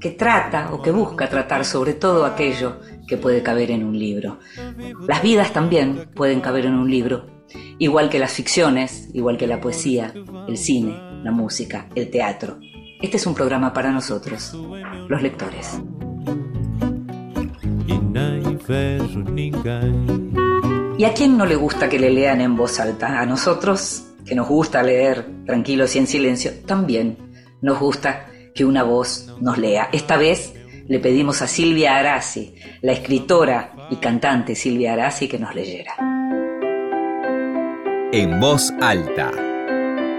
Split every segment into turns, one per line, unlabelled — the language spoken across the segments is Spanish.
que trata o que busca tratar sobre todo aquello que puede caber en un libro. Las vidas también pueden caber en un libro, igual que las ficciones, igual que la poesía, el cine, la música, el teatro. Este es un programa para nosotros, los lectores. ¿Y a quién no le gusta que le lean en voz alta? A nosotros, que nos gusta leer tranquilos y en silencio, también nos gusta que una voz nos lea. Esta vez le pedimos a Silvia Arasi, la escritora y cantante Silvia Arasi, que nos leyera.
En voz alta.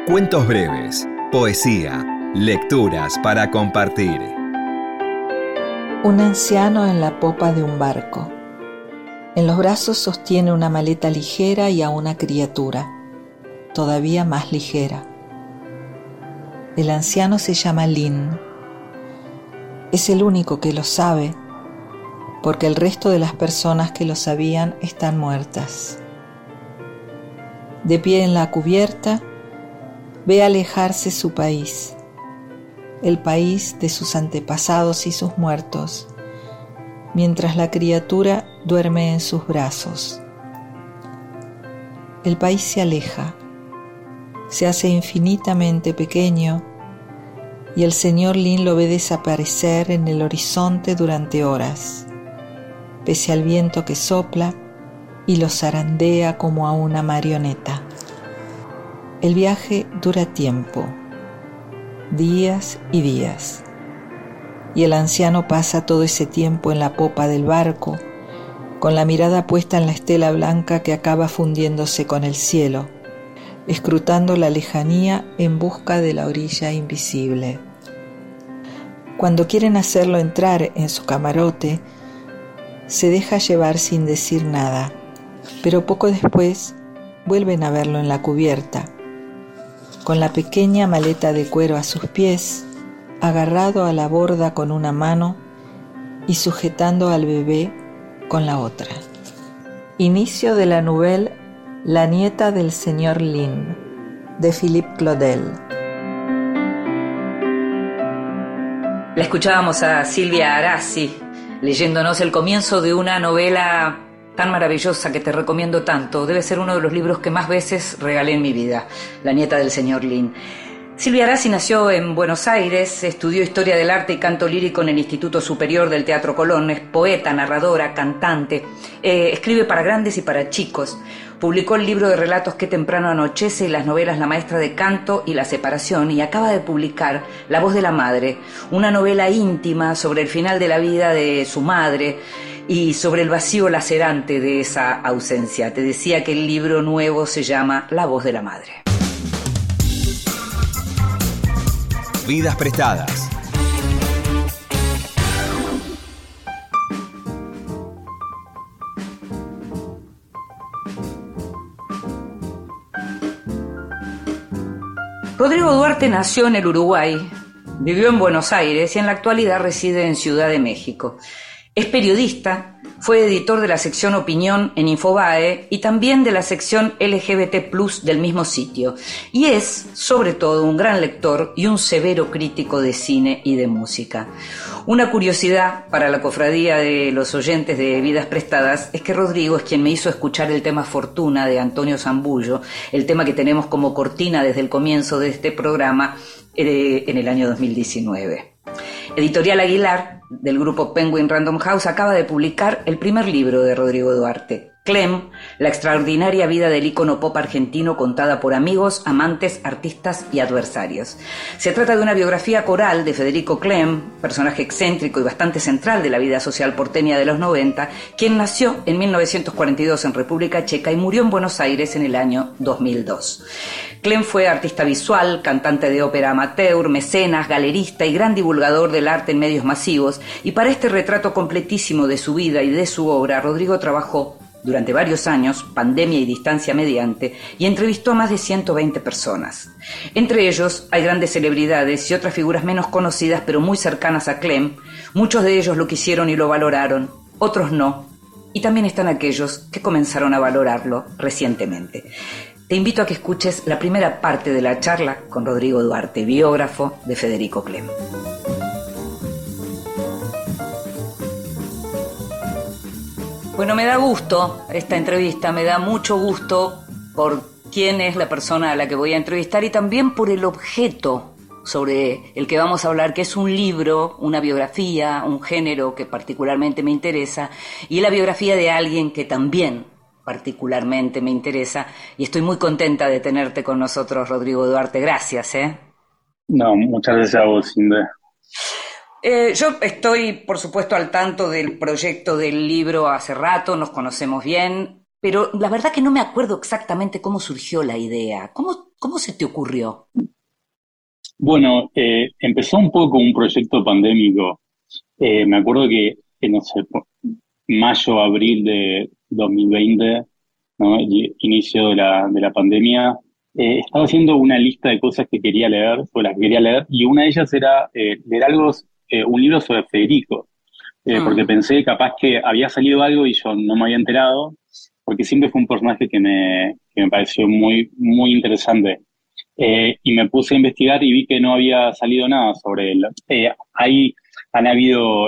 Cuentos breves, poesía, lecturas para compartir.
Un anciano en la popa de un barco. En los brazos sostiene una maleta ligera y a una criatura, todavía más ligera. El anciano se llama Lin. Es el único que lo sabe, porque el resto de las personas que lo sabían están muertas. De pie en la cubierta, ve alejarse su país el país de sus antepasados y sus muertos, mientras la criatura duerme en sus brazos. El país se aleja, se hace infinitamente pequeño y el señor Lin lo ve desaparecer en el horizonte durante horas, pese al viento que sopla y lo zarandea como a una marioneta. El viaje dura tiempo días y días. Y el anciano pasa todo ese tiempo en la popa del barco, con la mirada puesta en la estela blanca que acaba fundiéndose con el cielo, escrutando la lejanía en busca de la orilla invisible. Cuando quieren hacerlo entrar en su camarote, se deja llevar sin decir nada, pero poco después vuelven a verlo en la cubierta con la pequeña maleta de cuero a sus pies, agarrado a la borda con una mano y sujetando al bebé con la otra. Inicio de la novela La nieta del señor Lin, de Philippe Claudel.
La escuchábamos a Silvia Arasi leyéndonos el comienzo de una novela tan maravillosa que te recomiendo tanto. Debe ser uno de los libros que más veces regalé en mi vida, La nieta del señor Lin. Silvia Arasi nació en Buenos Aires, estudió Historia del Arte y Canto Lírico en el Instituto Superior del Teatro Colón, es poeta, narradora, cantante, eh, escribe para grandes y para chicos. Publicó el libro de relatos Que temprano anochece y las novelas La maestra de canto y La separación y acaba de publicar La voz de la madre, una novela íntima sobre el final de la vida de su madre y sobre el vacío lacerante de esa ausencia. Te decía que el libro nuevo se llama La voz de la madre.
Vidas prestadas.
Rodrigo Duarte nació en el Uruguay, vivió en Buenos Aires y en la actualidad reside en Ciudad de México. Es periodista, fue editor de la sección Opinión en Infobae y también de la sección LGBT Plus del mismo sitio. Y es, sobre todo, un gran lector y un severo crítico de cine y de música. Una curiosidad para la cofradía de los oyentes de Vidas Prestadas es que Rodrigo es quien me hizo escuchar el tema Fortuna de Antonio Zambullo, el tema que tenemos como cortina desde el comienzo de este programa eh, en el año 2019. Editorial Aguilar, del grupo Penguin Random House, acaba de publicar el primer libro de Rodrigo Duarte, Clem, la extraordinaria vida del ícono pop argentino contada por amigos, amantes, artistas y adversarios. Se trata de una biografía coral de Federico Clem, personaje excéntrico y bastante central de la vida social porteña de los 90, quien nació en 1942 en República Checa y murió en Buenos Aires en el año 2002. Clem fue artista visual, cantante de ópera amateur, mecenas, galerista y gran divulgador del arte en medios masivos, y para este retrato completísimo de su vida y de su obra, Rodrigo trabajó durante varios años, pandemia y distancia mediante, y entrevistó a más de 120 personas. Entre ellos hay grandes celebridades y otras figuras menos conocidas pero muy cercanas a Clem. Muchos de ellos lo quisieron y lo valoraron, otros no, y también están aquellos que comenzaron a valorarlo recientemente. Te invito a que escuches la primera parte de la charla con Rodrigo Duarte, biógrafo de Federico Clem. Bueno, me da gusto esta entrevista, me da mucho gusto por quién es la persona a la que voy a entrevistar y también por el objeto sobre el que vamos a hablar, que es un libro, una biografía, un género que particularmente me interesa, y la biografía de alguien que también particularmente me interesa, y estoy muy contenta de tenerte con nosotros, Rodrigo Duarte. Gracias, ¿eh?
No, muchas gracias a vos, Cindy.
Eh, yo estoy, por supuesto, al tanto del proyecto del libro hace rato, nos conocemos bien, pero la verdad que no me acuerdo exactamente cómo surgió la idea. ¿Cómo, cómo se te ocurrió?
Bueno, eh, empezó un poco un proyecto pandémico. Eh, me acuerdo que, no sé, mayo, abril de 2020, ¿no? inicio de la, de la pandemia, estaba haciendo una lista de cosas que quería leer, o las que quería leer, y una de ellas era leer algo eh, un libro sobre Federico, eh, ah. porque pensé capaz que había salido algo y yo no me había enterado, porque siempre fue un personaje que me, que me pareció muy, muy interesante. Eh, y me puse a investigar y vi que no había salido nada sobre él. hay, han habido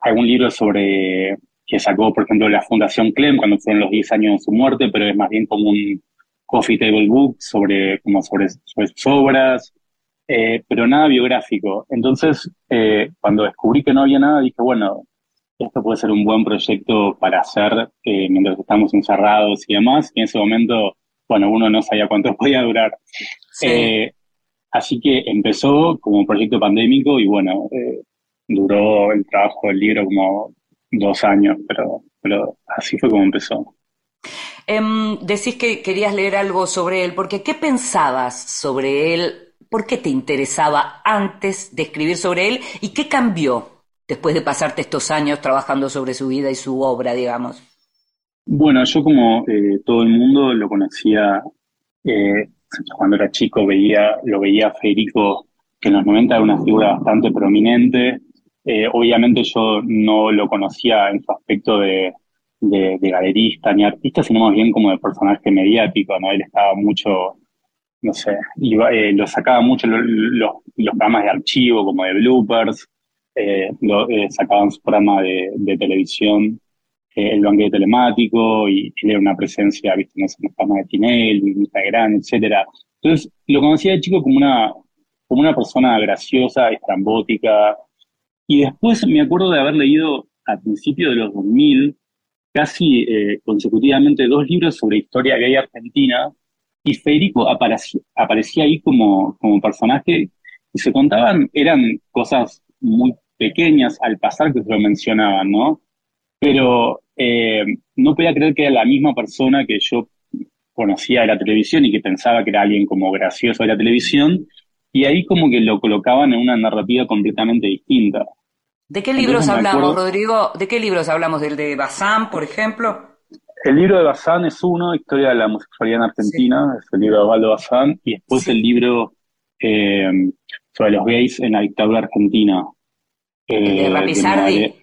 algún libro sobre que sacó, por ejemplo, la Fundación Clem cuando fueron los 10 años de su muerte, pero es más bien como un coffee table book sobre, como sobre, sobre sus obras. Eh, pero nada biográfico. Entonces, eh, cuando descubrí que no había nada, dije, bueno, esto puede ser un buen proyecto para hacer eh, mientras estamos encerrados y demás. Y en ese momento, bueno, uno no sabía cuánto podía durar. así que empezó como un proyecto pandémico y bueno, duró el trabajo del libro como dos años, pero, pero así fue como empezó.
Em, decís que querías leer algo sobre él, porque ¿qué pensabas sobre él ¿Por qué te interesaba antes de escribir sobre él y qué cambió después de pasarte estos años trabajando sobre su vida y su obra, digamos?
Bueno, yo como eh, todo el mundo lo conocía eh, cuando era chico, veía, lo veía a Federico, que en los 90 era una figura bastante prominente. Eh, obviamente yo no lo conocía en su aspecto de, de, galerista ni artista, sino más bien como de personaje mediático, ¿no? Él estaba mucho no sé, iba, eh, lo sacaba mucho los programas de archivo, como de bloopers, eh, lo, eh, sacaban su programa de, televisión, el banquete telemático, y, era una presencia, viste, en los programas de Tinel, Instagram, etcétera. Entonces, lo conocía de chico como una, como una persona graciosa, estrambótica, y después me acuerdo de haber leído a principios de los 2000, casi consecutivamente, dos libros sobre historia gay argentina, y Federico aparecía, aparecía ahí como, como personaje y se contaban, eran cosas muy pequeñas al pasar que se lo mencionaban, ¿no? Pero eh, no podía creer que era la misma persona que yo conocía de la televisión y que pensaba que era alguien como gracioso de la televisión, y ahí como que lo colocaban en una narrativa completamente distinta.
¿De qué libros hablamos, Rodrigo? ¿De qué libros hablamos? ¿Del de Bazán, por ejemplo?
El libro de Bazán es uno, Historia de la homosexualidad en Argentina, es el libro de Osvaldo Bazán, y después el libro eh, sobre los gays en la dictadura argentina.
el de eh, Rapizardi.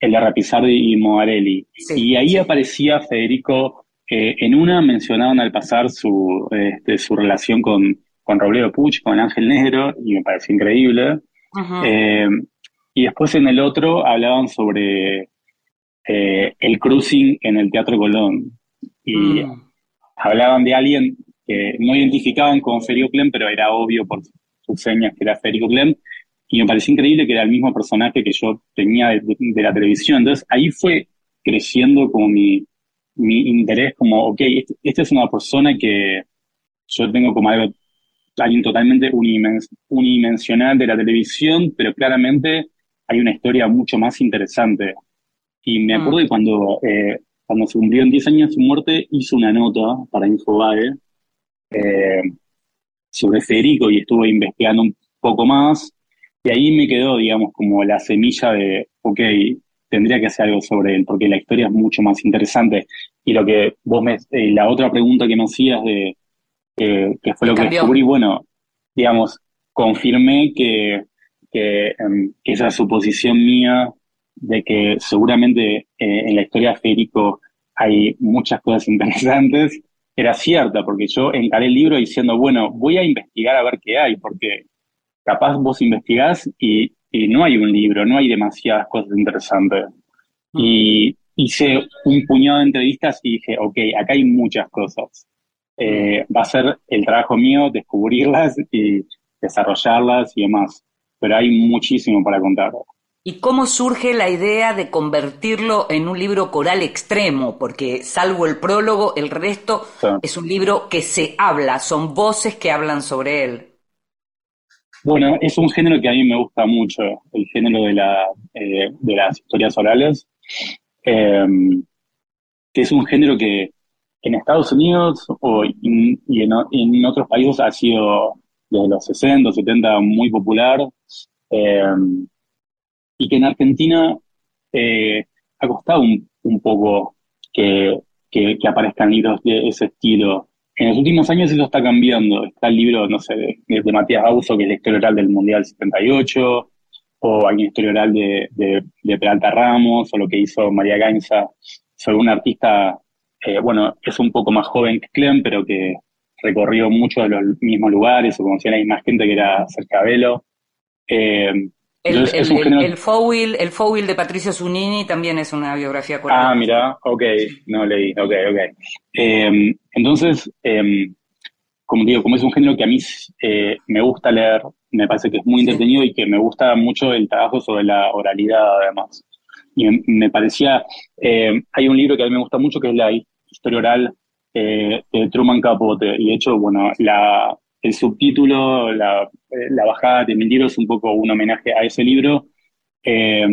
el de Rapizardi y Moarelli. y ahí aparecía Federico, eh, en una mencionaban al pasar su, este, su relación con, con Robledo Puch, con Ángel Negro, y me pareció increíble. y después en el otro hablaban sobre eh, el cruising en el Teatro Colón. Y mm. hablaban de alguien que no identificaban con Federico Clem, pero era obvio por sus señas que era Federico Clem. Y me pareció increíble que era el mismo personaje que yo tenía de, la televisión. Entonces ahí fue creciendo como mi, mi interés como, ok, este- esta es una persona que yo tengo como algo, alguien totalmente unimens- unidimensional de la televisión, pero claramente hay una historia mucho más interesante. Y me acuerdo que cuando, eh, cuando se cumplieron 10 años de su muerte, hizo una nota para Infobae eh, sobre Federico y estuve investigando un poco más. Y ahí me quedó, digamos, como la semilla de, ok, tendría que hacer algo sobre él, porque la historia es mucho más interesante. Y lo que vos me, eh, la otra pregunta que me hacías de, eh, que fue lo que descubrí, bueno, digamos, confirmé que, que, em, que esa suposición mía de que seguramente eh, en la historia de Federico hay muchas cosas interesantes, era cierta, porque yo encaré el libro diciendo, bueno, voy a investigar a ver qué hay, porque capaz vos investigás y, y no hay un libro, no hay demasiadas cosas interesantes. Y hice un puñado de entrevistas y dije, ok, acá hay muchas cosas. Eh, va a ser el trabajo mío descubrirlas y desarrollarlas y demás. Pero hay muchísimo para contar.
¿Y cómo surge la idea de convertirlo en un libro coral extremo? Porque salvo el prólogo, el resto
Sí.
es un libro que se habla, son voces que hablan sobre él.
Bueno, es un género que a mí me gusta mucho, el género de, la, eh, de las historias orales, eh, que es un género que en Estados Unidos o in- y en, otros países ha sido desde los 60, 70 muy popular, eh, y que en Argentina eh, ha costado un, poco que, que, que aparezcan libros de ese estilo. En los últimos años eso está cambiando. Está el libro, no sé, de, de Matías Auso, que es la historia oral del Mundial 78, o hay una historia oral de, de, de Peralta Ramos, o lo que hizo María Gainza sobre un artista, eh, bueno, es un poco más joven que Clem, pero que recorrió muchos de los mismos lugares, o conocía a la misma gente que era Cercabelo. Eh,
El, el, el, el Fowil, el Fowil de Patricio Zunini también es una biografía coral.
Ah, mira, ok, no leí, ok, ok. Eh, entonces, eh, como digo, como es un género que a mí eh, me gusta leer, me parece que es muy entretenido y que me gusta mucho el trabajo sobre la oralidad, además. Y me, me parecía, hay un libro que a mí me gusta mucho que es la historia oral eh, de Truman Capote, y de hecho, bueno, la, el subtítulo, la, eh, la bajada de mi libro es un poco un homenaje a ese libro. Eh,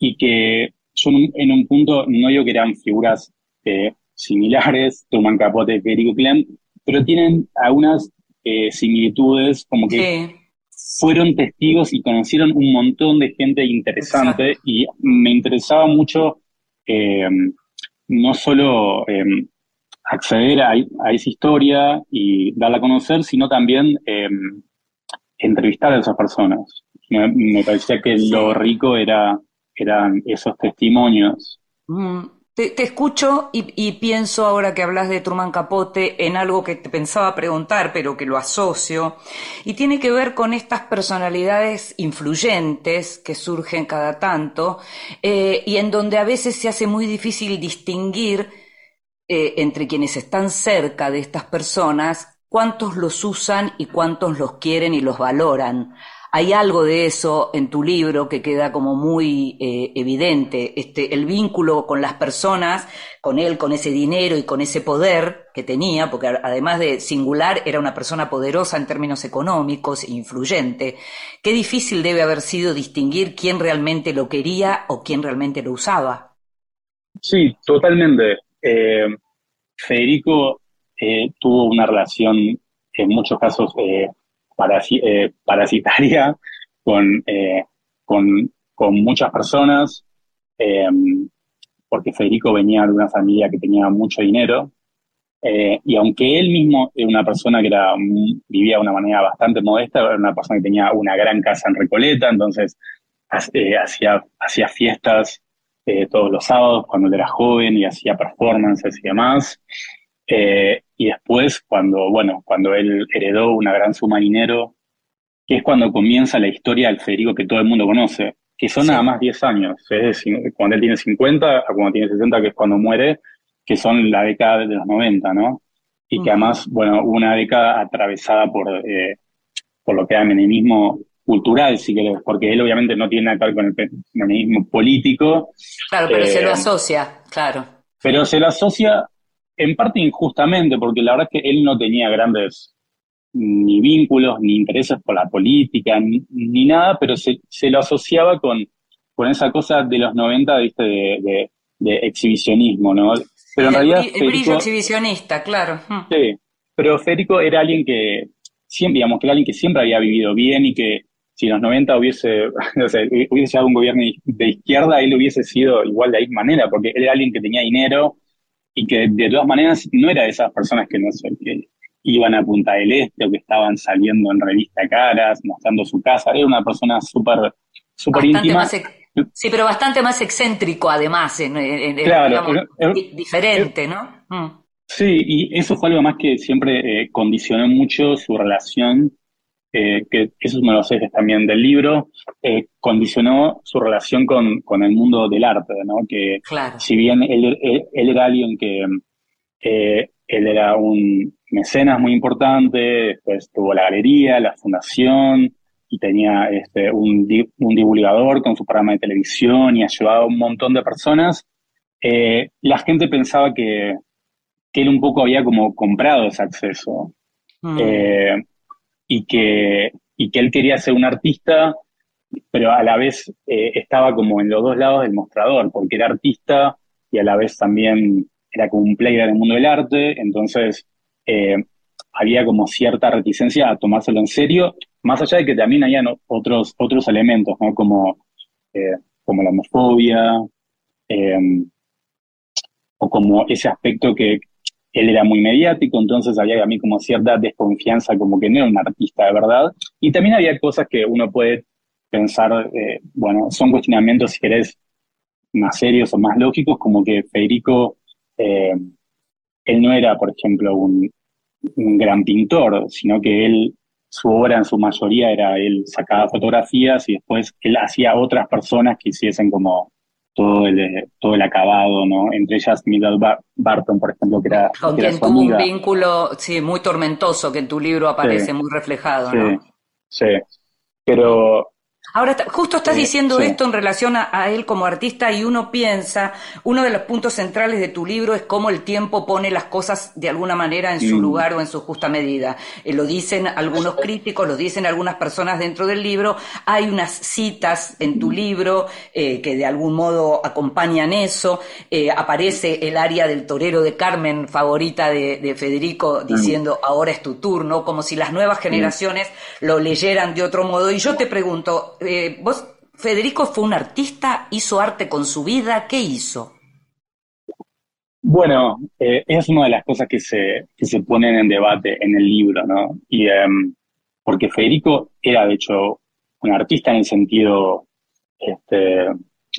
y que yo en un, punto no digo que eran figuras eh, similares, Truman Capote, Federico Clem, pero tienen algunas eh, similitudes, como que
Sí.
fueron testigos y conocieron un montón de gente interesante y me interesaba mucho no solo acceder a, a esa historia y darla a conocer, sino también eh, entrevistar a esas personas. Me, me parecía que lo rico era, eran esos testimonios.
Mm, Te, te escucho y, y pienso ahora que hablas de Truman Capote en algo que te pensaba preguntar, pero que lo asocio, y tiene que ver con estas personalidades influyentes que surgen cada tanto, eh, y en donde a veces se hace muy difícil distinguir eh, entre quienes están cerca de estas personas cuántos los usan y cuántos los quieren y los valoran. Hay algo de eso en tu libro que queda como muy eh, evidente, este, el vínculo con las personas, con él, con ese dinero y con ese poder que tenía, porque además de singular era una persona poderosa en términos económicos e influyente. Qué difícil debe haber sido distinguir quién realmente lo quería o quién realmente lo usaba.
Sí, totalmente. Eh, Federico eh, tuvo una relación, en muchos casos, eh, eh, parasitaria con, con, muchas personas, porque Federico venía de una familia que tenía mucho dinero, y aunque él mismo era una persona que vivía de una manera bastante modesta, era una persona que tenía una gran casa en Recoleta, entonces ha- hacía, hacía fiestas eh, todos los sábados cuando él era joven y hacía performances y demás. Eh, y después, cuando, bueno, cuando él heredó una gran suma de dinero, que es cuando comienza la historia del Federico que todo el mundo conoce, que son
Sí.
nada más 10 años, es decir, cuando él tiene 50 a cuando tiene 60, que es cuando muere, que son la década de los 90, ¿no? Y que además, bueno, una década atravesada por, eh, por lo que era el menemismo cultural, si querés, porque él obviamente no tiene nada que ver con el pe- menemismo político,
Claro, pero se
Eh,
lo asocia, claro.
pero se lo asocia en parte injustamente, porque la verdad es que él no tenía grandes ni vínculos, ni intereses por la política, ni, nada, pero se, lo asociaba con, con esa cosa de los 90, ¿viste? De, de, exhibicionismo, ¿no?
Pero en realidad... El, brillo exhibicionista, claro.
Sí, pero Federico era alguien que, siempre, digamos, que era alguien que siempre había vivido bien y que si en los 90 hubiese, hubiese llegado un gobierno de izquierda, él hubiese sido igual de la misma manera, porque él era alguien que tenía dinero y que de todas maneras no era de esas personas que no sé, que iban a Punta del Este o que estaban saliendo en revista caras, mostrando su casa. Era una persona súper súper íntima.
sí, pero bastante más excéntrico además, en,
claro,
diferente, ¿no? Mm.
Sí, y eso fue algo más que siempre eh, condicionó mucho su relación, eh, que eso me lo sé también del libro, eh, condicionó su relación con, con, el mundo del arte, ¿no? Que si bien él, él, era alguien que él era un mecenas muy importante, después tuvo la galería, la fundación, y tenía este, un, un divulgador con su programa de televisión y ayudaba a un montón de personas. la gente pensaba que, que él un poco había como comprado ese acceso mm. eh, y, que, y que él quería ser un artista, pero a la vez eh, estaba como en los dos lados del mostrador, porque era artista y a la vez también era como un player en el mundo del arte, entonces eh, había como cierta reticencia a tomárselo en serio, más allá de que también había otros, otros elementos, ¿no? como, como la homofobia, o como ese aspecto que, él era muy mediático, entonces había a mí como cierta desconfianza, como que no era un artista de verdad. Y también había cosas que uno puede pensar, eh, bueno, son cuestionamientos, si querés, más serios o más lógicos, como que Federico, eh, él no era, por ejemplo, un, un, gran pintor, sino que él, su obra en su mayoría era, él sacaba fotografías y después él hacía otras personas que hiciesen como todo el, todo el acabado, ¿no? Entre ellas Miguel Barton, por ejemplo, que era...
Con quien tuvo un vínculo, sí, muy tormentoso, que en tu libro aparece muy reflejado, ¿no?
Sí, pero
Ahora, justo estás diciendo esto en relación a, él como artista y uno piensa, uno de los puntos centrales de tu libro es cómo el tiempo pone las cosas de alguna manera en su mm. lugar o en su justa medida. Eh, lo dicen algunos críticos, lo dicen algunas personas dentro del libro. Hay unas citas en tu libro eh, que de algún modo acompañan eso. Eh, aparece el área del torero de Carmen, favorita de, Federico, mm. diciendo ahora es tu turno, como si las nuevas mm. generaciones lo leyeran de otro modo. Y yo te pregunto, eh, vos, Federico fue un artista, hizo arte con su vida, ¿qué hizo?
Bueno, eh, es una de las cosas que se, que se ponen en debate en el libro, ¿no? Y, em, porque Federico era, de hecho, un artista en el sentido este,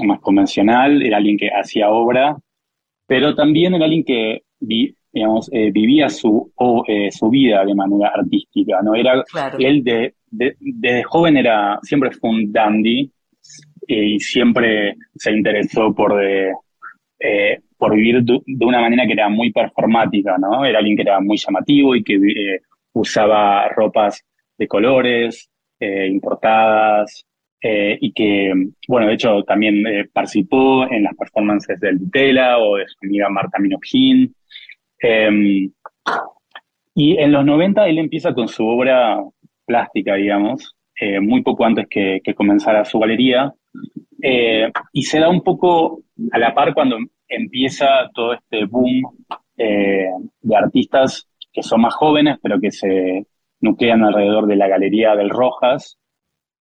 más convencional, era alguien que hacía obra, pero también era alguien que digamos, eh, vivía su, su vida de manera artística, ¿no? Era él de, desde joven era, siempre fue un dandy y siempre se interesó por, eh, por vivir de, una manera que era muy performática, ¿no? Era alguien que era muy llamativo y que eh, usaba ropas de colores, eh, importadas, y que, bueno, de hecho también participó en las performances del Ditela o de su amiga Marta Minujín. Em, y en los 90 él empieza con su obra plástica, digamos, eh, muy poco antes que, comenzara su galería. Eh, y se da un poco a la par cuando empieza todo este boom eh, de artistas que son más jóvenes, pero que se nuclean alrededor de la Galería del Rojas.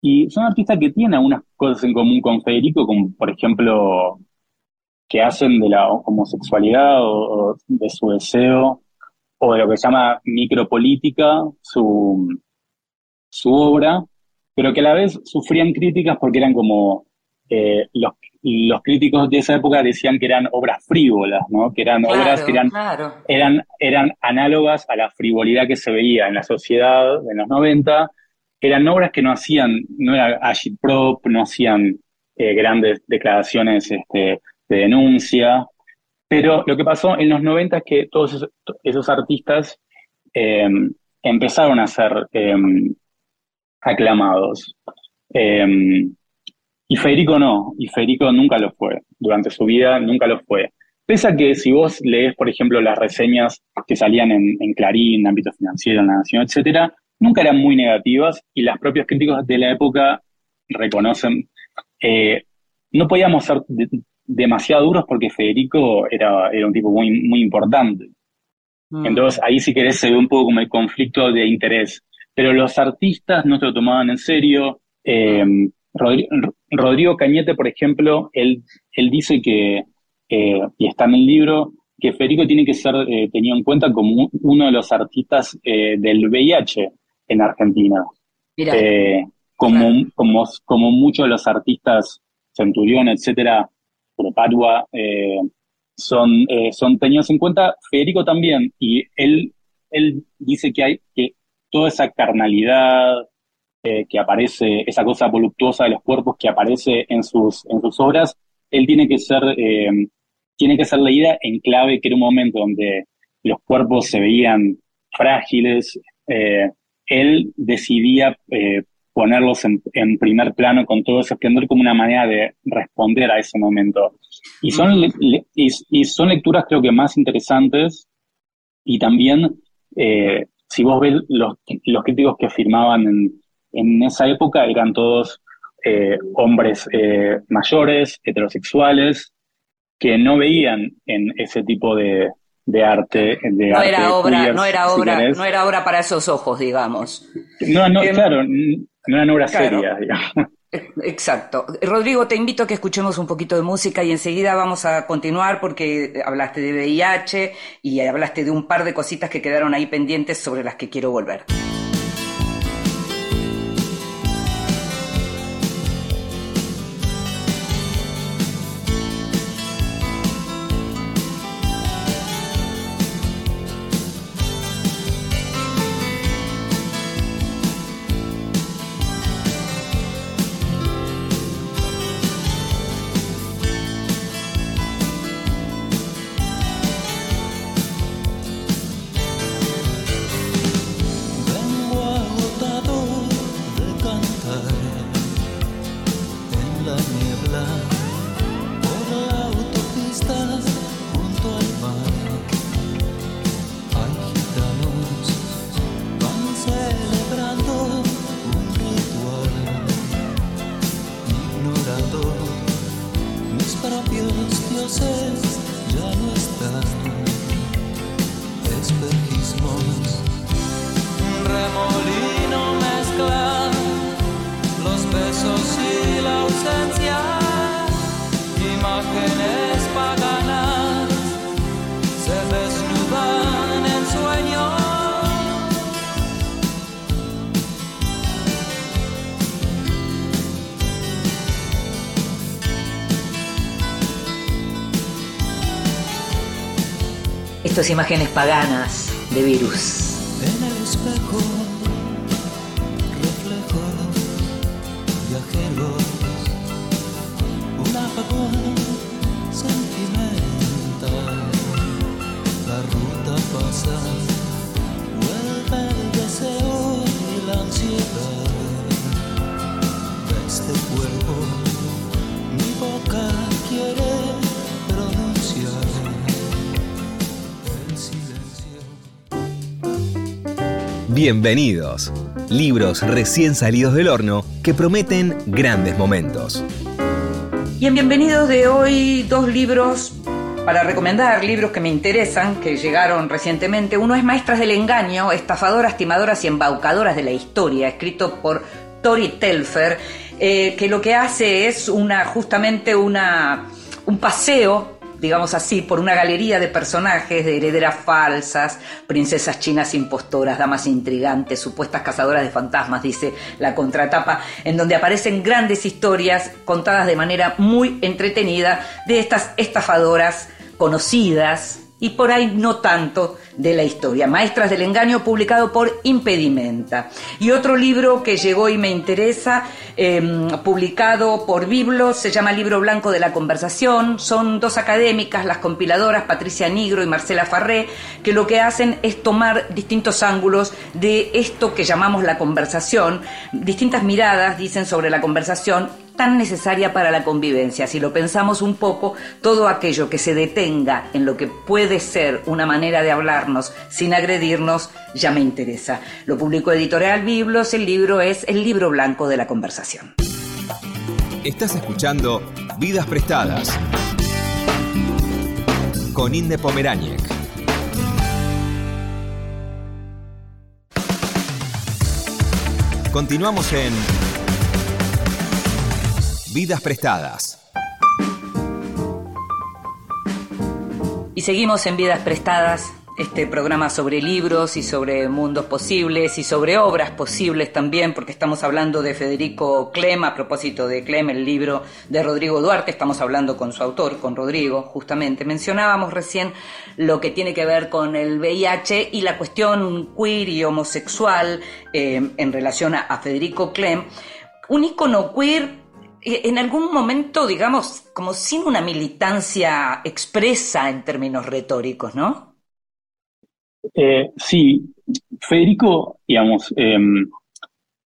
Y son artistas que tienen algunas cosas en común con Federico, como por ejemplo que hacen de la homosexualidad o de su deseo o de lo que se llama micropolítica su, su obra, pero que a la vez sufrían críticas porque eran como eh, los, los, críticos de esa época decían que eran obras frívolas, ¿no? Que eran obras que eran, eran, eran análogas a la frivolidad que se veía en la sociedad en los 90. Eran obras que no hacían, no era agitprop, no hacían eh, grandes declaraciones este, de denuncia. Pero lo que pasó en los 90 es que todos esos, artistas eh, empezaron a ser aclamados. Em, y Federico no, y Federico nunca lo fue. Durante su vida nunca lo fue. Pese a que si vos lees, por ejemplo, las reseñas que salían en, en Clarín, en ámbito financiero, en La Nación, etcétera, nunca eran muy negativas y los propios críticos de la época reconocen. Eh, no podíamos ser demasiado duros porque Federico era, era un tipo muy, muy importante. Mm. Entonces ahí si querés se ve un poco como el conflicto de interés. Pero los artistas no se lo tomaban en serio. Eh, Rodrigo, Cañete, por ejemplo, él, él dice que, eh, y está en el libro, que Federico tiene que ser eh, tenido en cuenta como uno de los artistas del VIH en Argentina. como, como, como muchos de los artistas, Centurión, etcétera, Padua, eh, son, son tenidos en cuenta. Federico también, y él, él dice que hay que toda esa carnalidad eh, que aparece, esa cosa voluptuosa de los cuerpos que aparece en sus, en sus obras, él tiene que ser, tiene que ser leída en clave, que era un momento donde los cuerpos se veían frágiles. él decidía ponerlos en, primer plano con todo ese esplendor como una manera de responder a ese momento. Y son, y, son lecturas creo que más interesantes y también, eh, si vos ves los, los críticos que firmaban en, en esa época, eran todos eh, hombres eh, mayores, heterosexuales, que no veían en ese tipo de, de arte. De
no, era obra, no era obra, no era obra para esos ojos, digamos.
No, no, claro, no era obra seria, digamos.
Exacto. Rodrigo, te invito a que escuchemos un poquito de música y enseguida vamos a continuar porque hablaste de VIH y hablaste de un par de cositas que quedaron ahí pendientes sobre las que quiero volver. Imágenes paganas de virus.
Bienvenidos. Libros recién salidos del horno que prometen grandes momentos.
Y en Bienvenidos de hoy dos libros para recomendar, libros que me interesan, que llegaron recientemente. Uno es Maestras del Engaño, estafadoras, timadoras y embaucadoras de la historia, escrito por Tori Telfer, eh, que lo que hace es una, justamente una, un paseo digamos así, por una galería de personajes, de herederas falsas, princesas chinas impostoras, damas intrigantes, supuestas cazadoras de fantasmas, dice la contratapa, en donde aparecen grandes historias contadas de manera muy entretenida de estas estafadoras conocidas y por ahí no tanto de la historia. Maestras del Engaño, publicado por Impedimenta. Y otro libro que llegó y me interesa, em, publicado por Biblos, se llama Libro Blanco de la Conversación. Son dos académicas, las compiladoras Patricia Nigro y Marcela Farré, que lo que hacen es tomar distintos ángulos de esto que llamamos la conversación, distintas miradas, dicen, sobre la conversación tan necesaria para la convivencia. Si lo pensamos un poco, todo aquello que se detenga en lo que puede ser una manera de hablarnos sin agredirnos, ya me interesa. Lo publicó Editorial Biblos, el libro es El libro blanco de la conversación.
Estás escuchando Vidas Prestadas con Inde Pomeráñez. Continuamos en Vidas Prestadas.
Y seguimos en Vidas Prestadas, este programa sobre libros y sobre mundos posibles y sobre obras posibles también, porque estamos hablando de Federico Clem, a propósito de Clem, el libro de Rodrigo Duarte, estamos hablando con su autor, con Rodrigo, justamente. Mencionábamos recién lo que tiene que ver con el VIH y la cuestión queer y homosexual eh, en relación a, a Federico Clem. Un icono queer en algún momento, digamos, como sin una militancia expresa en términos retóricos, ¿no?
Eh, sí, Federico, digamos, em,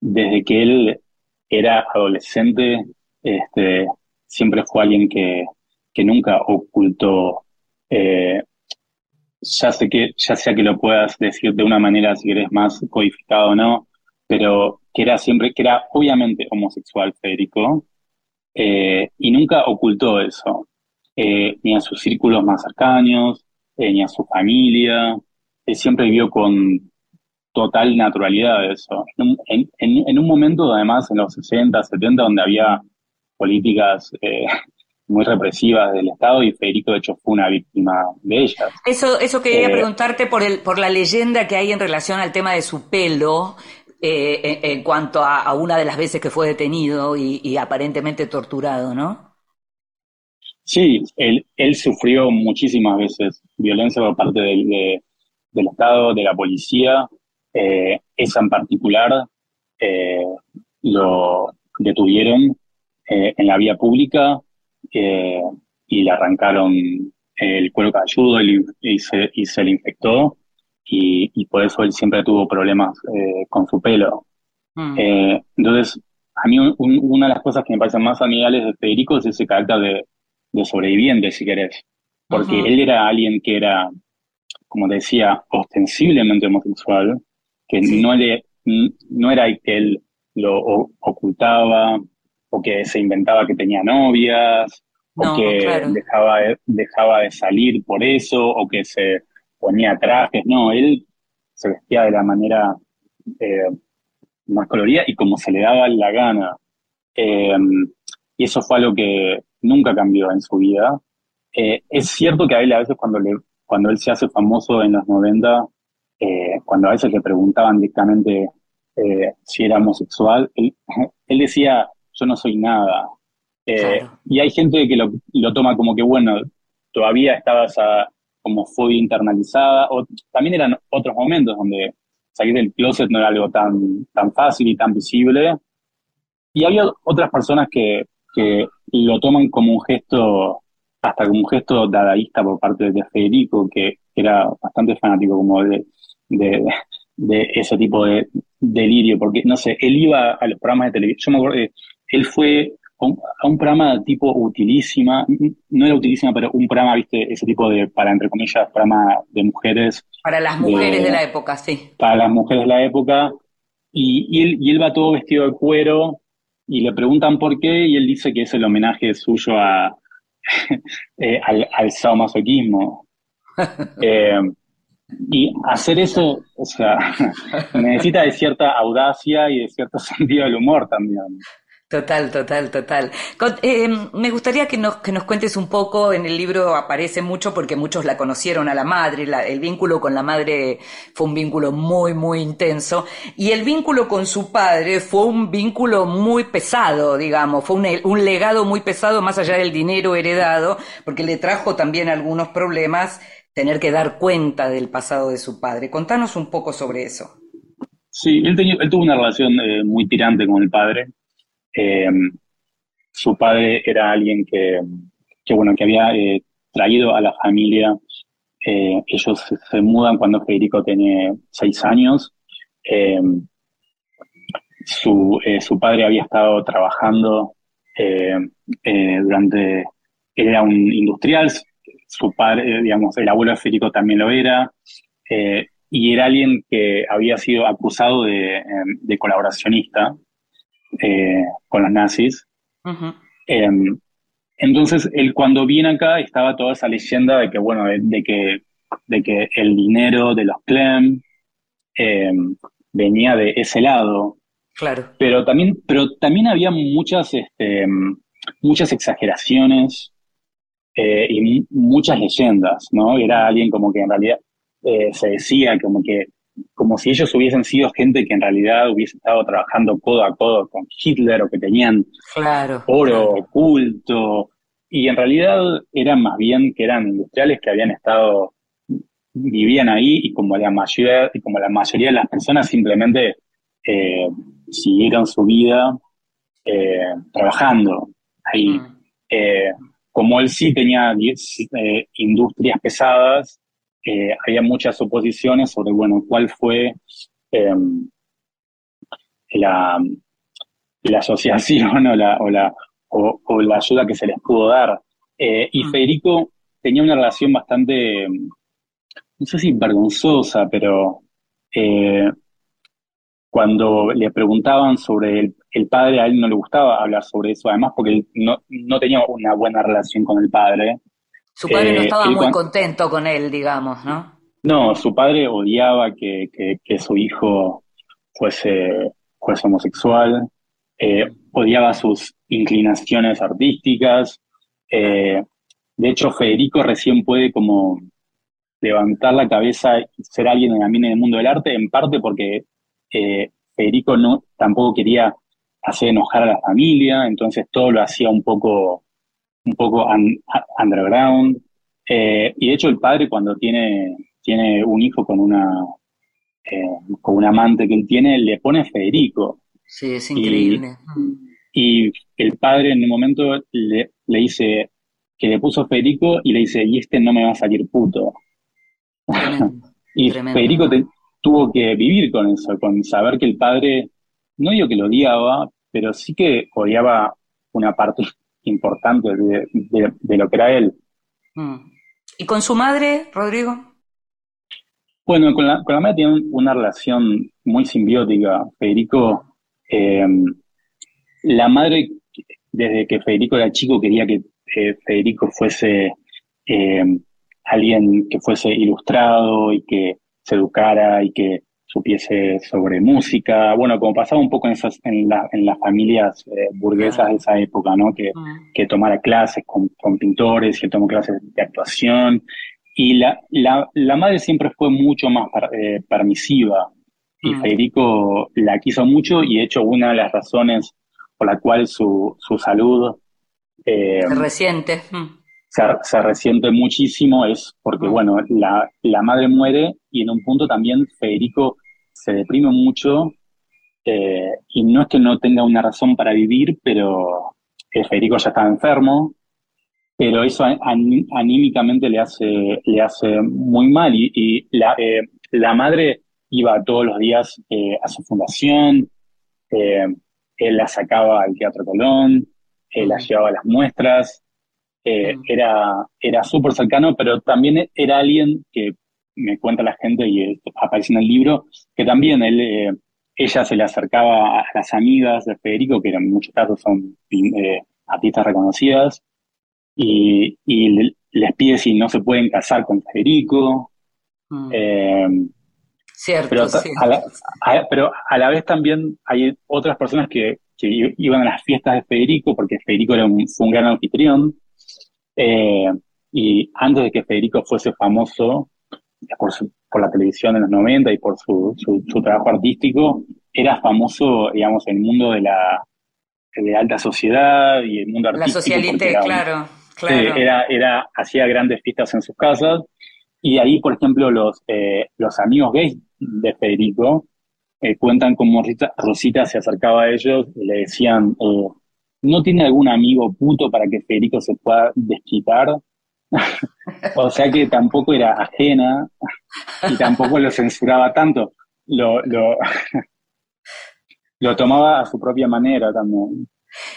desde que él era adolescente, este, siempre fue alguien que, que nunca ocultó, eh, ya sé que, ya sea que lo puedas decir de una manera, si eres más codificado o no, pero que era siempre, que era obviamente homosexual Federico, eh, y nunca ocultó eso, eh, ni a sus círculos más cercanos, eh, ni a su familia. Él siempre vivió con total naturalidad eso. En, en, un momento, además, en los 60, 70, donde había políticas muy represivas del Estado y Federico, de hecho, fue una víctima de ellas.
Eso, eso quería preguntarte por, el, por la leyenda que hay en relación al tema de su pelo, eh, en, cuanto a, una de las veces que fue detenido y, aparentemente torturado, ¿no?
Sí, él, sufrió muchísimas veces violencia por parte del, del Estado, de la policía. Eh, esa en particular eh, lo detuvieron en la vía pública y le arrancaron el cuero cabelludo y, se, y se le infectó y, por eso él siempre tuvo problemas eh, con su pelo. Mm. Eh, entonces, a mí una de las cosas que me parecen más amigables de Federico es ese carácter de, de sobreviviente, si querés, porque él era alguien que era, como decía, ostensiblemente homosexual, que no, le, no era que él lo ocultaba o que se inventaba que tenía novias, o que dejaba, dejaba de salir por eso, o que se ponía trajes, no, él se vestía de la manera eh, más colorida y como se le daba la gana. Em, y eso fue algo que nunca cambió en su vida. Eh, es cierto que a él a veces cuando, le, cuando él se hace famoso en los 90, eh, cuando a veces le preguntaban directamente si era homosexual, él, decía, yo no soy nada. Y hay gente que lo, lo, toma como que, bueno, todavía estabas a, como fue internalizada, o también eran otros momentos donde salir del closet no era algo tan, tan fácil y tan visible. Y había otras personas que, que lo toman como un gesto, hasta como un gesto dadaísta por parte de Federico, que era bastante fanático como de, de, de ese tipo de delirio, porque, no sé, él iba a los programas de televisión, yo me acuerdo, él fue a un programa tipo utilísima, no era utilísima, pero un programa, viste, ese tipo de, para entre comillas, programa de mujeres.
Para las mujeres de, la época, sí.
Para las mujeres de la época. Y, y, él, y él va todo vestido de cuero y le preguntan por qué y él dice que es el homenaje suyo a, eh, al, al sadomasoquismo. eh, y hacer eso, o sea, necesita de cierta audacia y de cierto sentido del humor también.
Total, total, total. Eh, me gustaría que nos, que nos cuentes un poco, en el libro aparece mucho porque muchos la conocieron a la madre, el vínculo con la madre fue un vínculo muy, muy intenso, y el vínculo con su padre fue un vínculo muy pesado, digamos, fue un, un legado muy pesado más allá del dinero heredado, porque le trajo también algunos problemas tener que dar cuenta del pasado de su padre. Contanos un poco sobre eso.
Sí, él, tenía, él tuvo una relación eh, muy tirante con el padre, eh, su padre era alguien que, bueno, que había eh, traído a la familia. Eh, ellos se, mudan cuando Federico tiene seis años. Su, su, padre había estado trabajando durante, era un industrial, su padre, digamos, el abuelo de Federico también lo era, y era alguien que había sido acusado de colaboracionista con los nazis. Entonces, él cuando viene acá estaba toda esa leyenda de que, bueno, de, que, de que el dinero de los Clem eh, venía de ese lado.
Claro.
Pero también, pero también había muchas, este, muchas exageraciones eh, y muchas leyendas, ¿no? Era alguien como que en realidad eh, se decía como que como si ellos hubiesen sido gente que en realidad hubiese estado trabajando codo a codo con Hitler o que tenían oro oculto. Y en realidad eran más bien que eran industriales que habían estado, vivían ahí y como la mayoría, y como la mayoría de las personas simplemente eh, siguieron su vida eh, trabajando ahí. Mm. Eh, como él sí tenía industrias pesadas, había muchas suposiciones sobre, bueno, cuál fue em, la, la, asociación o la, o, la, o, la ayuda que se les pudo dar. Eh, y mm. Federico tenía una relación bastante, no sé si vergonzosa, pero eh, cuando le preguntaban sobre el, el, padre, a él no le gustaba hablar sobre eso, además porque él no, no tenía una buena relación con el padre.
Su padre no eh, estaba muy contento con él, digamos, ¿no?
No, su padre odiaba que, su hijo fuese, fuese homosexual, eh, odiaba sus inclinaciones artísticas. Eh, de hecho, Federico recién puede como levantar la cabeza y ser alguien en el mundo del arte, en parte porque Federico no, tampoco quería hacer enojar a la familia, entonces todo lo hacía un poco un poco underground. Eh, y de hecho el padre cuando tiene, tiene un hijo con una, eh, con un amante que él tiene, le pone Federico.
Sí, es increíble.
Y, el padre en un momento le, le, dice que le puso Federico y le dice, y este no me va a salir puto. y Federico tuvo que vivir con eso, con saber que el padre, no digo que lo odiaba, pero sí que odiaba una parte importante de, lo que era él.
Mm. ¿Y con su madre, Rodrigo?
Bueno, con la, con la madre tiene una relación muy simbiótica. Federico, em, la madre, desde que Federico era chico, quería que eh, Federico fuese em, alguien que fuese ilustrado y que se educara y que supiese sobre música, bueno, como pasaba un poco en, esas, en, en las familias eh, burguesas de esa época, ¿no? Que, que tomara clases con, con, pintores, que tomó clases de actuación. Y la, la, la madre siempre fue mucho más eh, permisiva. Y Federico la quiso mucho y de hecho una de las razones por la cual su, su salud...
Eh, se resiente.
Se, se, resiente muchísimo es porque, bueno, la, la madre muere y en un punto también Federico se deprime mucho eh, y no es que no tenga una razón para vivir, pero Federico ya estaba enfermo, pero eso anímicamente le hace, le hace muy mal y, la, eh, la, madre iba todos los días eh, a su fundación, él la sacaba al Teatro Colón, él la llevaba a las muestras, era, era súper cercano, pero también era alguien que me cuenta la gente y aparece en el libro, que también él, eh, ella se le acercaba a las amigas de Federico, que en muchos casos son eh, artistas reconocidas, y, les pide si no se pueden casar con Federico.
Mm. Eh, cierto,
pero, A la, pero a la vez también hay otras personas que, iban a las fiestas de Federico, porque Federico era un, fue un gran anfitrión. Y antes de que Federico fuese famoso, por, por la televisión en los 90 y por su, su, trabajo artístico, era famoso, digamos, en el mundo de la de alta sociedad y el mundo artístico.
La socialite, claro,
claro. era, era, hacía grandes fiestas en sus casas y ahí, por ejemplo, los, eh, los amigos gays de Federico eh, cuentan cómo Rosita, se acercaba a ellos y le decían, eh, ¿no tiene algún amigo puto para que Federico se pueda desquitar? o sea que tampoco era ajena y tampoco lo censuraba tanto. Lo, lo, lo tomaba a su propia manera también.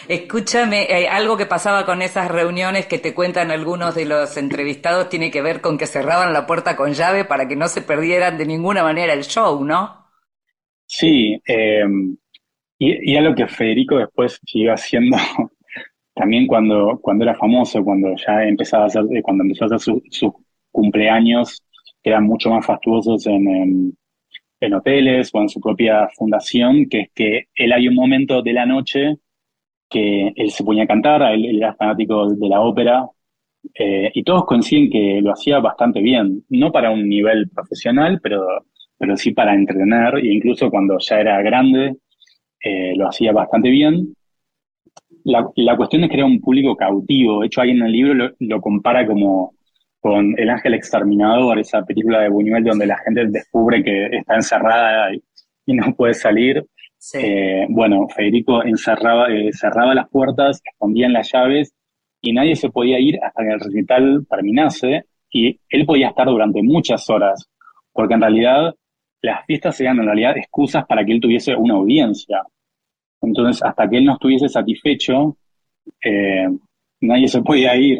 Escúchame, eh, algo que pasaba con esas reuniones que te cuentan algunos de los entrevistados tiene que ver con que cerraban la puerta con llave para que no se perdieran de ninguna manera el show, ¿no?
Sí, eh, y, y algo que Federico después siguió haciendo también cuando, cuando era famoso, cuando ya empezaba a hacer, eh, cuando empezó a hacer sus cumpleaños, que eran mucho más fastuosos en, en, hoteles o en su propia fundación, que es que él hay un momento de la noche que él se ponía a cantar, él, él era fanático de la ópera, eh, y todos coinciden que lo hacía bastante bien, no para un nivel profesional, pero, pero sí para entretener, e incluso cuando ya era grande, eh, lo hacía bastante bien. La, la, cuestión es que era un público cautivo, de hecho ahí en el libro lo, lo compara como con El Ángel Exterminador, esa película de Buñuel donde la gente descubre que está encerrada y, y no puede salir. Sí. Eh, bueno, Federico encerraba, eh, cerraba las puertas, escondían las llaves y nadie se podía ir hasta que el recital terminase y él podía estar durante muchas horas, porque en realidad las fiestas eran en realidad excusas para que él tuviese una audiencia. Entonces, hasta que él no estuviese satisfecho, eh, nadie se podía ir.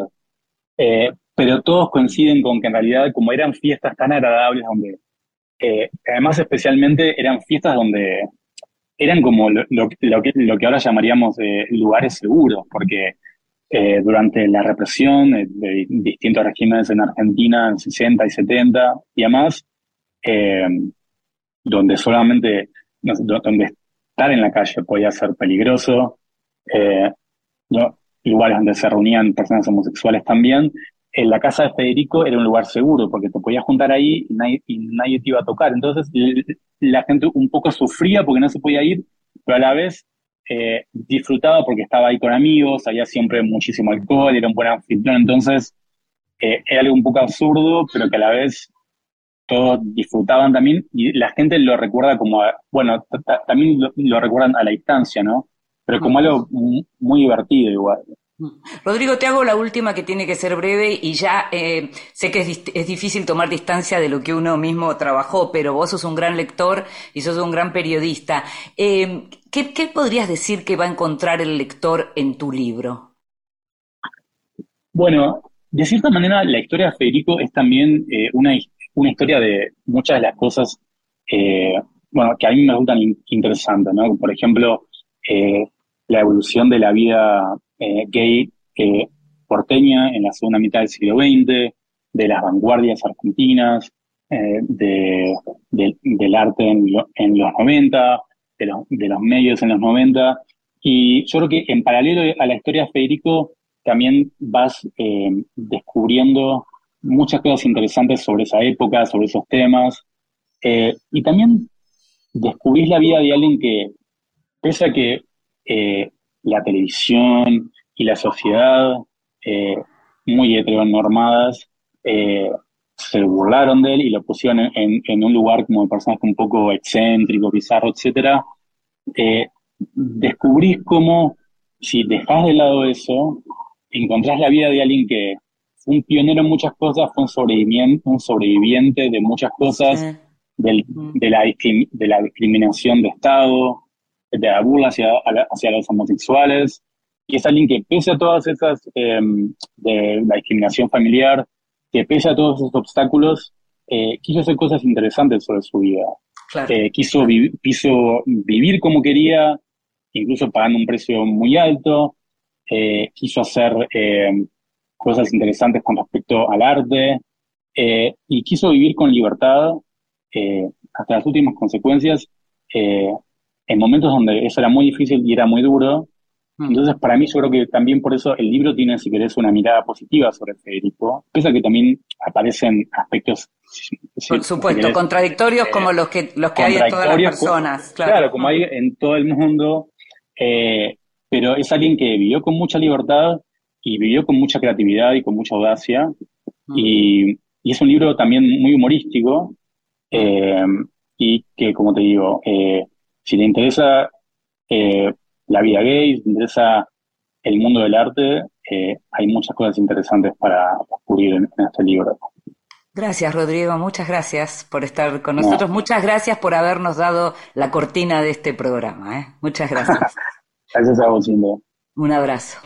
Eh, pero todos coinciden con que en realidad, como eran fiestas tan agradables, donde, eh, además especialmente eran fiestas donde eran como lo, que, lo que ahora llamaríamos lugares seguros, porque durante la represión de, de, distintos regímenes en Argentina en 60 y 70 y además, eh, donde solamente, donde estar en la calle podía ser peligroso, eh, lugares donde se reunían personas homosexuales también, en la casa de Federico era un lugar seguro porque te podías juntar ahí y nadie, y nadie te iba a tocar. Entonces la gente un poco sufría porque no se podía ir, pero a la vez eh, disfrutaba porque estaba ahí con amigos, había siempre muchísimo alcohol, era un buen anfitrión. Entonces eh, era algo un poco absurdo, pero que a la vez todos disfrutaban también y la gente lo recuerda como, bueno, también lo, lo, recuerdan a la distancia, ¿no? Pero como algo muy divertido igual.
Rodrigo, te hago la última que tiene que ser breve y ya eh, sé que es, es, difícil tomar distancia de lo que uno mismo trabajó, pero vos sos un gran lector y sos un gran periodista. Eh, ¿qué, ¿Qué podrías decir que va a encontrar el lector en tu libro?
Bueno, de cierta manera la historia de Federico es también eh, una, una historia de muchas de las cosas eh, bueno, que a mí me resultan interesantes, ¿no? Por ejemplo, eh, la evolución de la vida eh, gay eh, porteña en la segunda mitad del siglo XX, de las vanguardias argentinas, de, de, del arte en, en, los 90, de los, de los medios en los 90. Y yo creo que en paralelo a la historia de Federico también vas descubriendo muchas cosas interesantes sobre esa época, sobre esos temas. Eh, y también descubrís la vida de alguien que, pese a que eh, la televisión y la sociedad eh, muy heteronormadas eh, se burlaron de él y lo pusieron en, un lugar como de personaje un poco excéntrico, bizarro. Eh, descubrís cómo, si dejás de lado eso, encontrás la vida de alguien que un pionero en muchas cosas, fue un sobreviviente, un sobreviviente de muchas cosas, sí. del, de, la, de la discriminación de Estado, de la burla hacia, hacia los homosexuales, y es alguien que pese a todas esas, eh, de la discriminación familiar, que pese a todos esos obstáculos, eh, quiso hacer cosas interesantes sobre su vida. Claro. Eh, quiso, vi quiso vivir como quería, incluso pagando un precio muy alto, eh, quiso hacer cosas interesantes con respecto al arte, y quiso vivir con libertad hasta las últimas consecuencias, en momentos donde eso era muy difícil y era muy duro. Mm. Entonces, para mí, yo creo que también por eso el libro tiene, si querés, una mirada positiva sobre Federico, pese a que también aparecen aspectos.
Por supuesto, si querés, contradictorios eh, como los que, los que hay en todas las personas.
Claro, claro como hay en todo el mundo, eh, pero es alguien que vivió con mucha libertad y vivió con mucha creatividad y con mucha audacia. Mm. Y, y, es un libro también muy humorístico eh, y que, como te digo, eh, si te interesa eh, la vida gay, si te interesa el mundo del arte, hay muchas cosas interesantes para descubrir en, en, este libro.
Gracias, Rodrigo. Muchas gracias por estar con nosotros. No. Muchas gracias por habernos dado la cortina de este programa. ¿eh? Muchas gracias.
Gracias a vos, Cindy.
Un abrazo.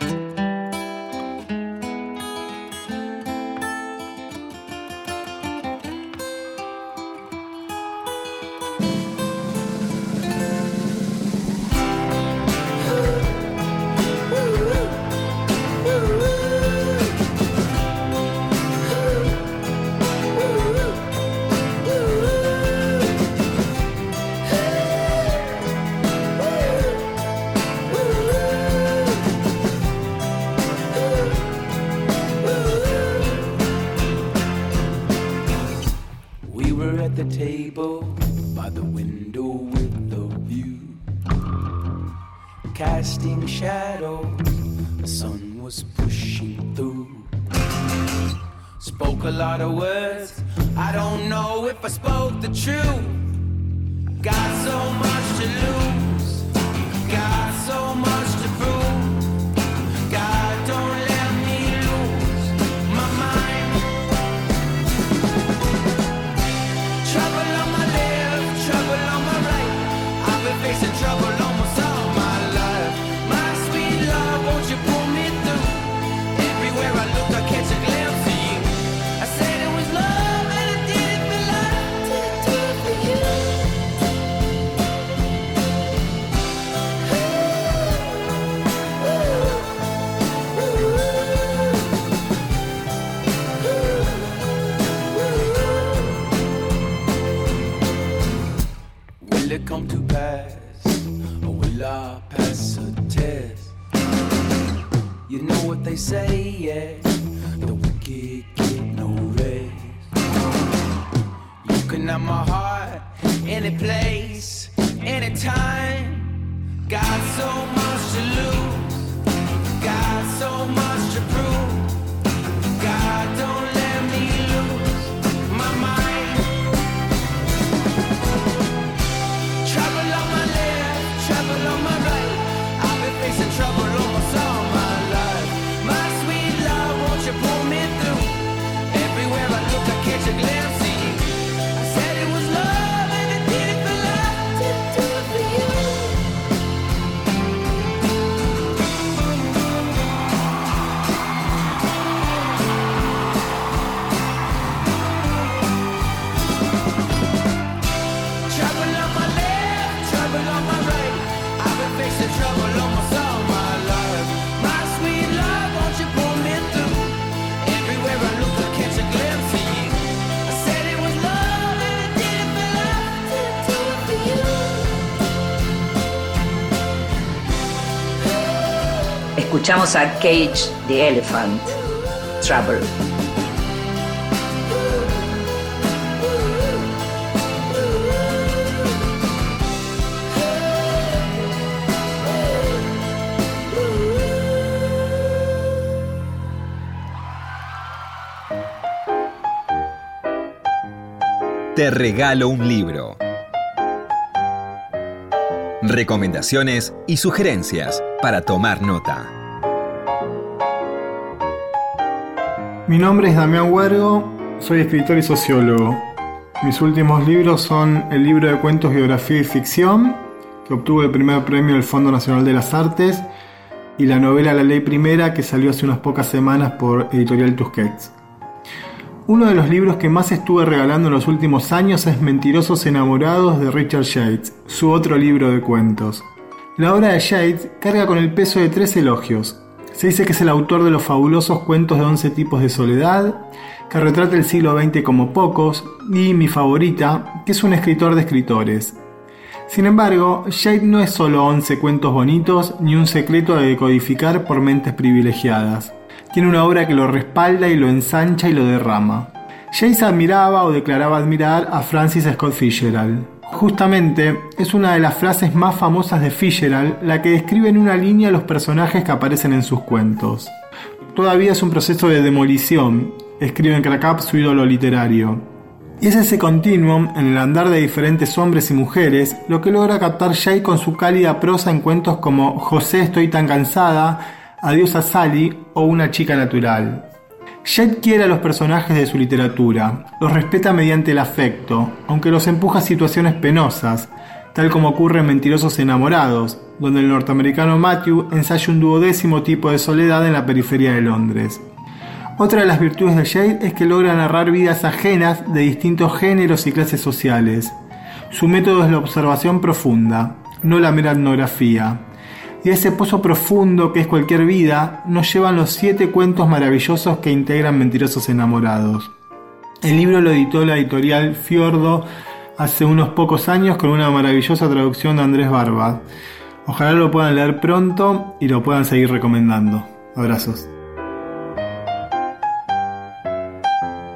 If I spoke the truth. Got so much to lose. They say, yeah. The wicked get no rest. You can have my heart, any place, anytime. Got so
Escuchamos a Cage the Elephant, Trouble.
Te regalo un libro. Recomendaciones y sugerencias para tomar nota.
Mi nombre es Damián Huergo, soy escritor y sociólogo. Mis últimos libros son el libro de cuentos, biografía y ficción, que obtuvo el primer premio del Fondo Nacional de las Artes, y la novela La Ley Primera, que salió hace unas pocas semanas por Editorial Tusquets. Uno de los libros que más estuve regalando en los últimos años es Mentirosos Enamorados de Richard Yates, su otro libro de cuentos. La obra de Yates carga con el peso de tres elogios. Se dice que es el autor de los fabulosos cuentos de 11 tipos de soledad, que retrata el siglo XX como pocos, y mi favorita, que es un escritor de escritores. Sin embargo, Yates no es solo 11 cuentos bonitos ni un secreto de decodificar por mentes privilegiadas. Tiene una obra que lo respalda y lo ensancha y lo derrama. Yates admiraba o declaraba admirar a Francis Scott Fitzgerald. Justamente es una de las frases más famosas de Fitzgerald la que describe en una línea los personajes que aparecen en sus cuentos. Todavía es un proceso de demolición, escribe en Crack su ídolo literario. Y es ese continuum en el andar de diferentes hombres y mujeres lo que logra captar Jay con su cálida prosa en cuentos como José estoy tan cansada, Adiós a Sally o Una chica natural. Jade quiere a los personajes de su literatura, los respeta mediante el afecto, aunque los empuja a situaciones penosas, tal como ocurre en Mentirosos Enamorados, donde el norteamericano Matthew ensaya un duodécimo tipo de soledad en la periferia de Londres. Otra de las virtudes de Jade es que logra narrar vidas ajenas de distintos géneros y clases sociales. Su método es la observación profunda, no la mera etnografía. Y a ese pozo profundo que es cualquier vida, nos llevan los siete cuentos maravillosos que integran Mentirosos Enamorados. El libro lo editó la editorial Fiordo hace unos pocos años con una maravillosa traducción de Andrés Barba. Ojalá lo puedan leer pronto y lo puedan seguir recomendando. Abrazos.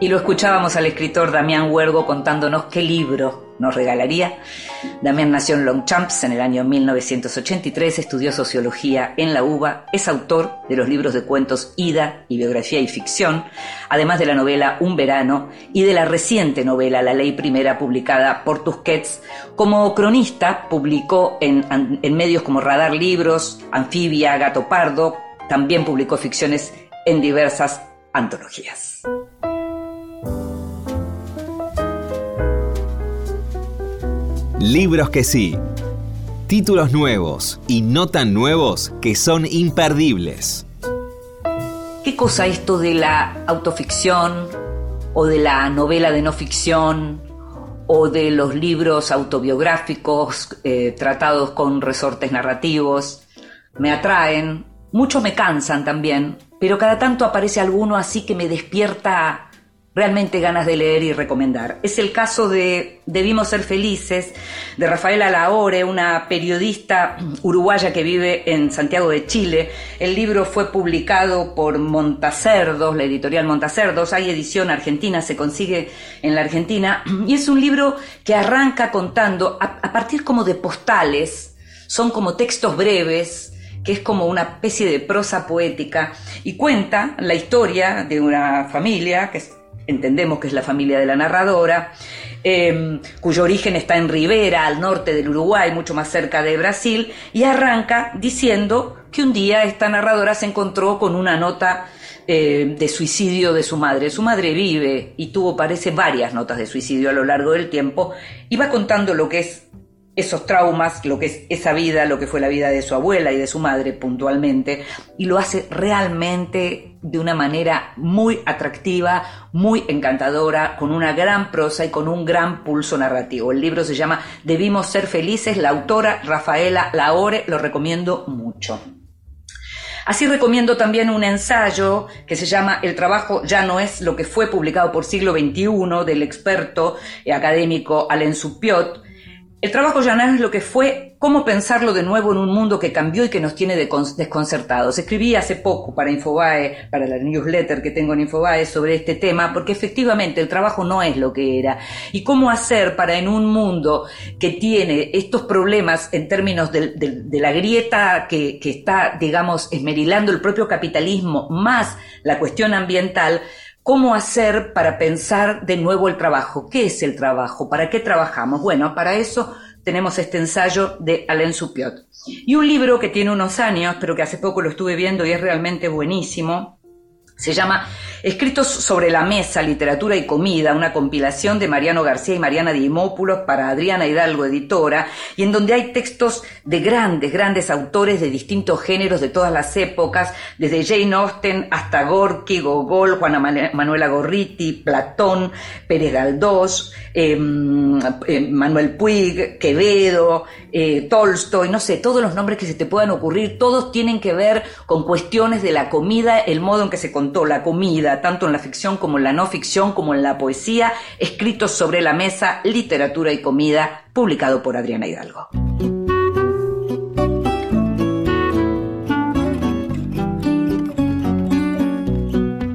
Y lo escuchábamos al escritor Damián Huergo contándonos qué libro nos regalaría. Damián nació en Longchamps en el año 1983, estudió sociología en la UBA, es autor de los libros de cuentos Ida y Biografía y Ficción, además de la novela Un Verano y de la reciente novela La Ley Primera publicada por Tusquets. Como cronista publicó en, en medios como Radar Libros, Anfibia, Gato Pardo, también publicó ficciones en diversas antologías.
Libros que sí. Títulos nuevos y no tan nuevos que son imperdibles.
¿Qué cosa esto de la autoficción o de la novela de no ficción o de los libros autobiográficos eh, tratados con resortes narrativos? Me atraen, muchos me cansan también, pero cada tanto aparece alguno así que me despierta realmente ganas de leer y recomendar. Es el caso de Debimos ser felices, de Rafaela Laore, una periodista uruguaya que vive en Santiago de Chile. El libro fue publicado por Montacerdos, la editorial Montacerdos. Hay edición argentina, se consigue en la Argentina. Y es un libro que arranca contando, a, a partir como de postales, son como textos breves, que es como una especie de prosa poética, y cuenta la historia de una familia que entendemos que es la familia de la narradora, eh, cuyo origen está en Rivera, al norte del Uruguay, mucho más cerca de Brasil, y arranca diciendo que un día esta narradora se encontró con una nota eh, de suicidio de su madre. Su madre vive y tuvo, parece, varias notas de suicidio a lo largo del tiempo, y va contando lo que es esos traumas, lo que es esa vida, lo que fue la vida de su abuela y de su madre puntualmente, y lo hace realmente de una manera muy atractiva, muy encantadora, con una gran prosa y con un gran pulso narrativo. El libro se llama Debimos ser felices, la autora Rafaela Laore, lo recomiendo mucho. Así recomiendo también un ensayo que se llama El trabajo ya no es lo que fue, publicado por siglo XXI, del experto académico Alain Supiot, el trabajo no es lo que fue, cómo pensarlo de nuevo en un mundo que cambió y que nos tiene desconcertados. Escribí hace poco para Infobae, para la newsletter que tengo en Infobae sobre este tema, porque efectivamente el trabajo no es lo que era. Y cómo hacer para en un mundo que tiene estos problemas en términos de, de, la grieta que está, digamos, esmerilando el propio capitalismo, más la cuestión ambiental, ¿Cómo hacer para pensar de nuevo el trabajo? ¿Qué es el trabajo? ¿Para qué trabajamos? Bueno, para eso tenemos este ensayo de Alain Supiot. Y un libro que tiene unos años, pero que hace poco lo estuve viendo y es realmente buenísimo, se llama Escritos sobre la mesa, literatura y comida, una compilación de Mariano García y Mariana Dimópulos para Adriana Hidalgo, editora, y en donde hay textos de grandes, grandes autores de distintos géneros de todas las épocas, desde Jane Austen hasta Gorky, Gogol, Juana Manuela Gorriti, Platón, Pérez Galdós, eh, eh, Manuel Puig, Quevedo, eh, Tolstoy, no sé, todos los nombres que se te puedan ocurrir, todos tienen que ver con cuestiones de la comida, el modo en que se la comida, tanto en la ficción como en la no ficción, como en la poesía, escritos sobre la mesa, literatura y comida, publicado por Adriana Hidalgo.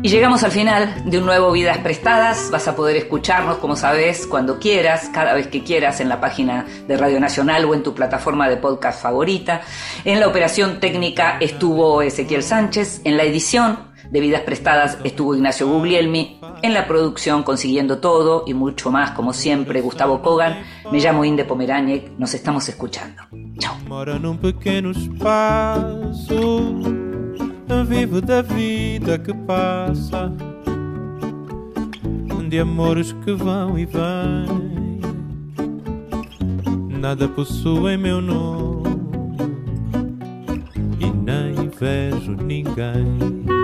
Y llegamos al final de un nuevo Vidas Prestadas. Vas a poder escucharnos, como sabes, cuando quieras, cada vez que quieras, en la página de Radio Nacional o en tu plataforma de podcast favorita. En la operación técnica estuvo Ezequiel Sánchez. En la edición de Vidas Prestadas estuvo Ignacio Guglielmi. En la producción, consiguiendo todo y mucho más, como siempre, Gustavo Kogan. Me llamo Inde Pomeraniec. Nos estamos escuchando. Chao.
Mora num pequeno espaço Vivo da vida que passa De amores que vão e vêm nada possui meu nome e nem vejo ninguém.